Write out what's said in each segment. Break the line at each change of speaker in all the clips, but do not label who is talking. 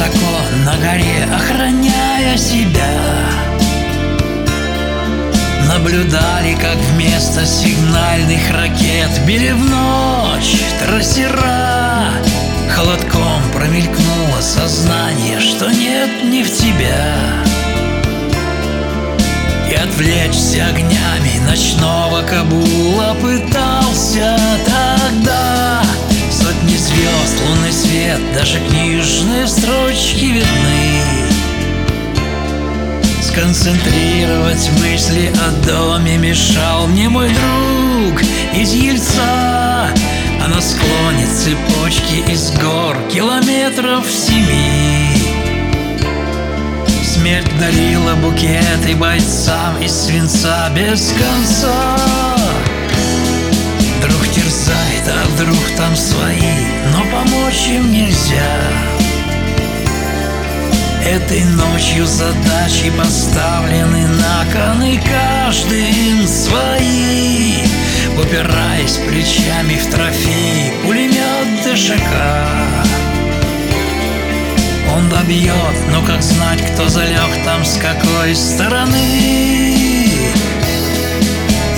Высоко на горе, охраняя себя. Наблюдали, как вместо сигнальных ракет Били в ночь трассера Холодком промелькнуло сознание, что нет не в тебя. И отвлечься огнями ночного Кабула пытался тогда даже книжные строчки видны. Сконцентрировать мысли о доме мешал мне мой друг из Ельца. А на склоне цепочки из гор километров семи. Смерть дарила букеты бойцам из свинца без конца там свои, но помочь им нельзя. Этой ночью задачи поставлены на кон И каждый свои. Упираясь плечами в трофей Пулемет ДШК Он добьет, но как знать, кто залег там с какой стороны.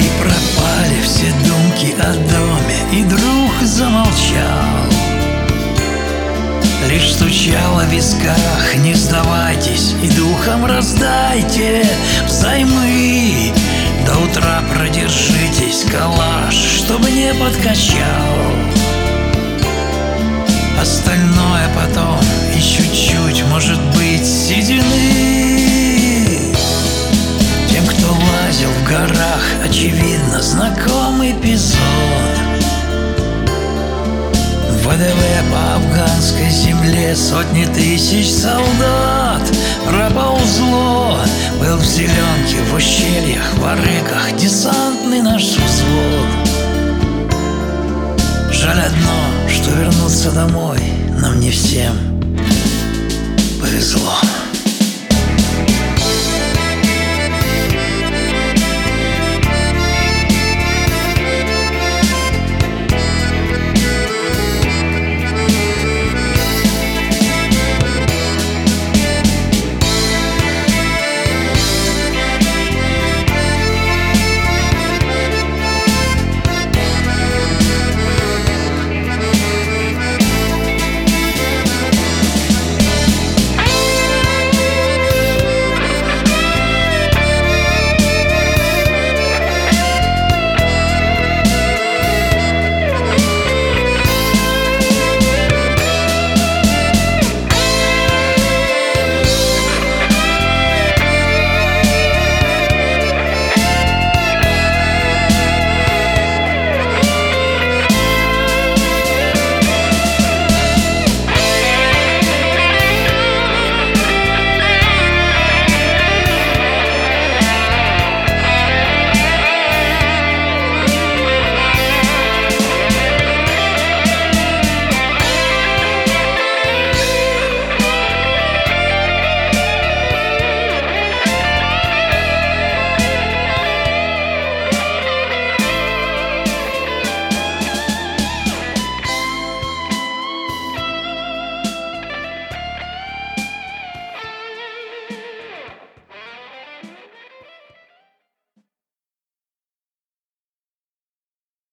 И пропали все думки о доме И друг замолчал. Лишь стучало в висках, не сдавайтесь И духом раздайте взаймы. До утра продержитесь, калаш, чтобы не подкачал. Остальное потом и чуть-чуть, может быть, седины. Тем, кто лазил в горах, очевидно, знакомый эпизод ВДВ по афганской земле Сотни тысяч солдат. Проползло Был в зеленке, в ущельях, в арыках Десантный наш взвод. Жаль одно, что вернуться домой Нам не всем повезло